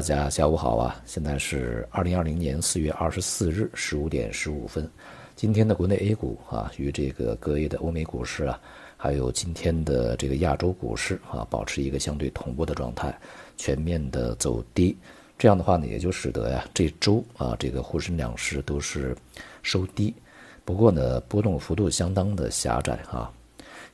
大家下午好啊！现在是二零二零年四月二十四日十五点十五分。今天的国内 A 股啊，与这个隔夜的欧美股市啊，还有今天的这个亚洲股市啊，保持一个相对同步的状态，全面的走低。这样的话呢，也就使得呀，这周啊，这个沪深两市都是收低。不过呢，波动幅度相当的狭窄啊。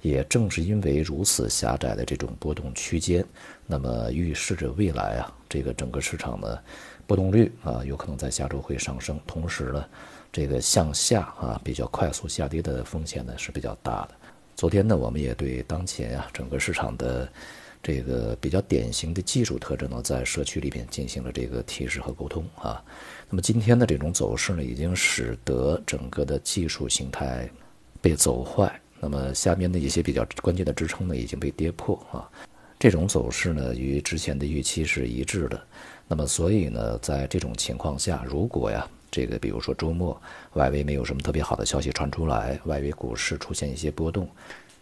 也正是因为如此狭窄的这种波动区间，那么预示着未来啊，这个整个市场的波动率啊，有可能在下周会上升。同时呢，这个向下啊比较快速下跌的风险呢是比较大的。昨天呢，我们也对当前啊整个市场的这个比较典型的技术特征呢，在社区里面进行了这个提示和沟通啊。那么今天的这种走势呢，已经使得整个的技术形态被走坏。那么下面的一些比较关键的支撑呢已经被跌破啊，这种走势呢与之前的预期是一致的。那么所以呢，在这种情况下，如果呀这个比如说周末外围没有什么特别好的消息传出来，外围股市出现一些波动，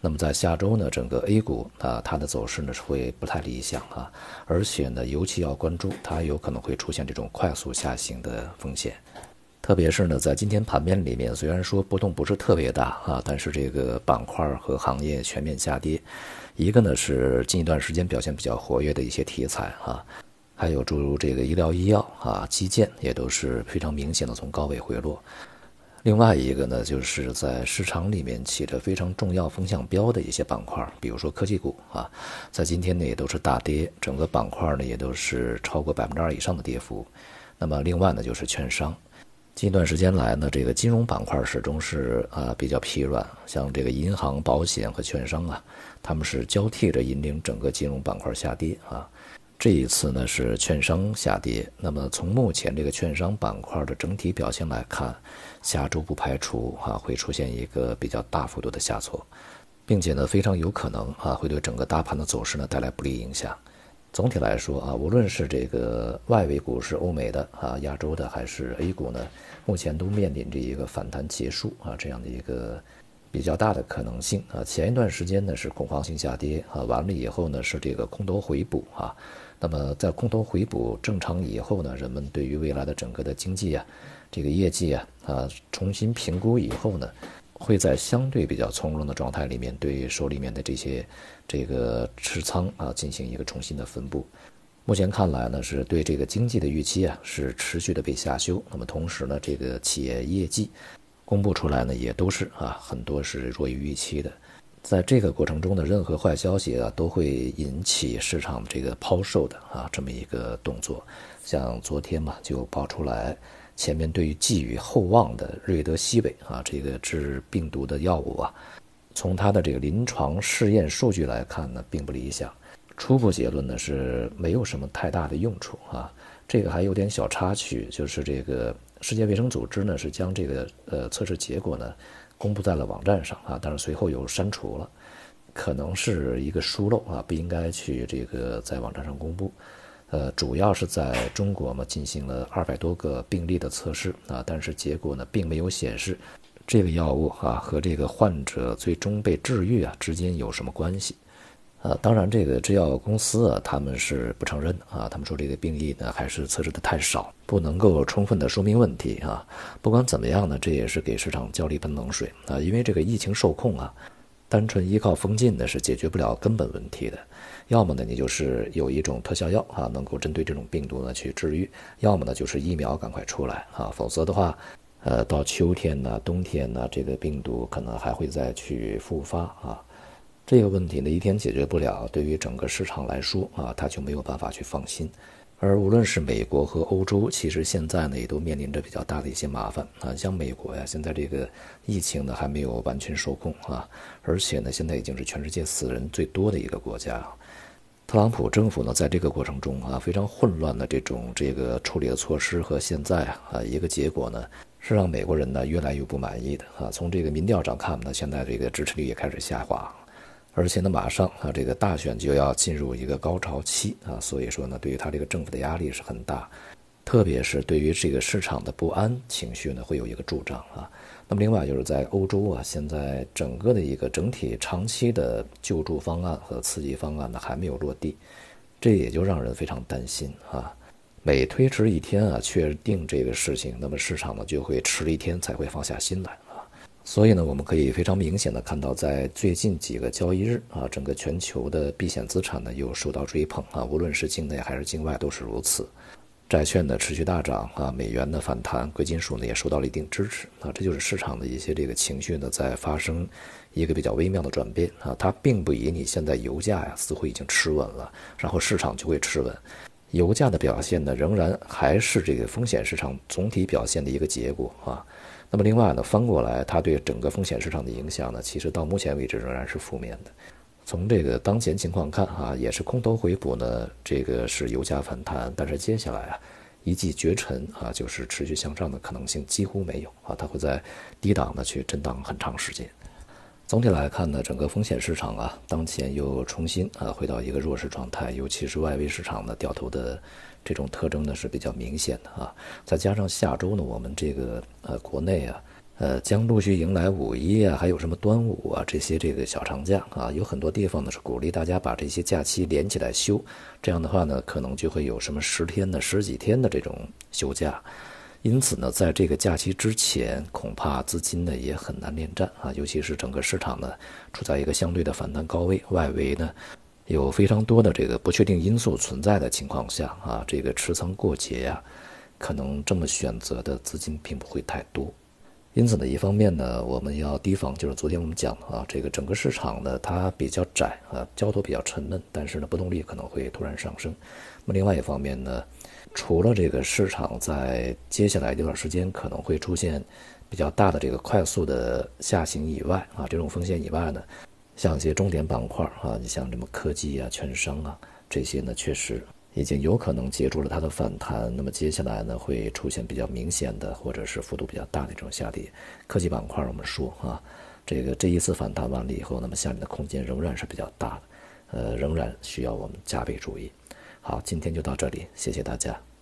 那么在下周呢，整个 A 股啊它的走势呢是会不太理想啊，而且呢尤其要关注它有可能会出现这种快速下行的风险。特别是呢，在今天盘面里面，虽然说波动不是特别大啊，但是这个板块和行业全面下跌。一个呢是近一段时间表现比较活跃的一些题材啊，还有诸如这个医疗医药啊、基建也都是非常明显的从高位回落。另外一个呢，就是在市场里面起着非常重要风向标的一些板块，比如说科技股啊，在今天呢也都是大跌，整个板块呢也都是超过百分之二以上的跌幅。那么另外呢就是券商。近段时间来呢，这个金融板块始终是啊比较疲软，像这个银行、保险和券商啊，他们是交替着引领整个金融板块下跌啊。这一次呢是券商下跌，那么从目前这个券商板块的整体表现来看，下周不排除啊会出现一个比较大幅度的下挫，并且呢非常有可能啊会对整个大盘的走势呢带来不利影响。总体来说啊，无论是这个外围股市、欧美的啊、亚洲的，还是 A 股呢，目前都面临着一个反弹结束啊这样的一个比较大的可能性啊。前一段时间呢是恐慌性下跌啊，完了以后呢是这个空头回补啊。那么在空头回补正常以后呢，人们对于未来的整个的经济啊、这个业绩啊啊重新评估以后呢。会在相对比较从容的状态里面，对手里面的这些这个持仓啊进行一个重新的分布。目前看来呢，是对这个经济的预期啊是持续的被下修。那么同时呢，这个企业业绩公布出来呢，也都是啊很多是弱于预期的。在这个过程中的任何坏消息啊，都会引起市场这个抛售的啊这么一个动作。像昨天嘛，就爆出来。前面对于寄予厚望的瑞德西韦啊，这个治病毒的药物啊，从它的这个临床试验数据来看呢，并不理想。初步结论呢是没有什么太大的用处啊。这个还有点小插曲，就是这个世界卫生组织呢是将这个呃测试结果呢公布在了网站上啊，但是随后又删除了，可能是一个疏漏啊，不应该去这个在网站上公布。呃，主要是在中国嘛，进行了二百多个病例的测试啊，但是结果呢，并没有显示这个药物啊和这个患者最终被治愈啊之间有什么关系。啊，当然，这个制药公司啊，他们是不承认啊，他们说这个病例呢还是测试的太少，不能够充分的说明问题啊。不管怎么样呢，这也是给市场浇了一盆冷水啊，因为这个疫情受控啊。单纯依靠封禁呢是解决不了根本问题的，要么呢你就是有一种特效药啊，能够针对这种病毒呢去治愈；要么呢就是疫苗赶快出来啊，否则的话，呃，到秋天呢、冬天呢，这个病毒可能还会再去复发啊。这个问题呢一天解决不了，对于整个市场来说啊，它就没有办法去放心。而无论是美国和欧洲，其实现在呢也都面临着比较大的一些麻烦啊。像美国呀，现在这个疫情呢还没有完全受控啊，而且呢现在已经是全世界死人最多的一个国家。特朗普政府呢在这个过程中啊非常混乱的这种这个处理的措施和现在啊一个结果呢是让美国人呢越来越不满意的啊。从这个民调上看呢，现在这个支持率也开始下滑。而且呢，马上啊，这个大选就要进入一个高潮期啊，所以说呢，对于他这个政府的压力是很大，特别是对于这个市场的不安情绪呢，会有一个助长啊。那么另外就是在欧洲啊，现在整个的一个整体长期的救助方案和刺激方案呢还没有落地，这也就让人非常担心啊。每推迟一天啊，确定这个事情，那么市场呢就会迟一天才会放下心来。所以呢，我们可以非常明显的看到，在最近几个交易日啊，整个全球的避险资产呢又受到追捧啊，无论是境内还是境外都是如此。债券的持续大涨啊，美元的反弹，贵金属呢也受到了一定支持啊，这就是市场的一些这个情绪呢在发生一个比较微妙的转变啊，它并不以你现在油价呀似乎已经吃稳了，然后市场就会吃稳，油价的表现呢仍然还是这个风险市场总体表现的一个结果啊。那么另外呢，翻过来它对整个风险市场的影响呢，其实到目前为止仍然是负面的。从这个当前情况看啊，也是空头回补呢，这个是油价反弹，但是接下来啊，一骑绝尘啊，就是持续向上的可能性几乎没有啊，它会在低档呢去震荡很长时间。总体来看呢，整个风险市场啊，当前又重新啊回到一个弱势状态，尤其是外围市场呢掉头的这种特征呢是比较明显的啊，再加上下周呢，我们这个呃国内啊。呃，将陆续迎来五一啊，还有什么端午啊，这些这个小长假啊，有很多地方呢是鼓励大家把这些假期连起来休，这样的话呢，可能就会有什么十天的、十几天的这种休假。因此呢，在这个假期之前，恐怕资金呢也很难恋战啊，尤其是整个市场呢处在一个相对的反弹高位，外围呢有非常多的这个不确定因素存在的情况下啊，这个持仓过节呀，可能这么选择的资金并不会太多。因此呢，一方面呢，我们要提防，就是昨天我们讲啊，这个整个市场呢，它比较窄啊，交投比较沉闷，但是呢，波动率可能会突然上升。那么另外一方面呢，除了这个市场在接下来这段时间可能会出现比较大的这个快速的下行以外啊，这种风险以外呢，像一些重点板块啊，你像什么科技啊、券商啊这些呢，确实。已经有可能接住了它的反弹，那么接下来呢会出现比较明显的或者是幅度比较大的这种下跌。科技板块我们说啊，这个这一次反弹完了以后，那么下面的空间仍然是比较大的，呃，仍然需要我们加倍注意。好，今天就到这里，谢谢大家。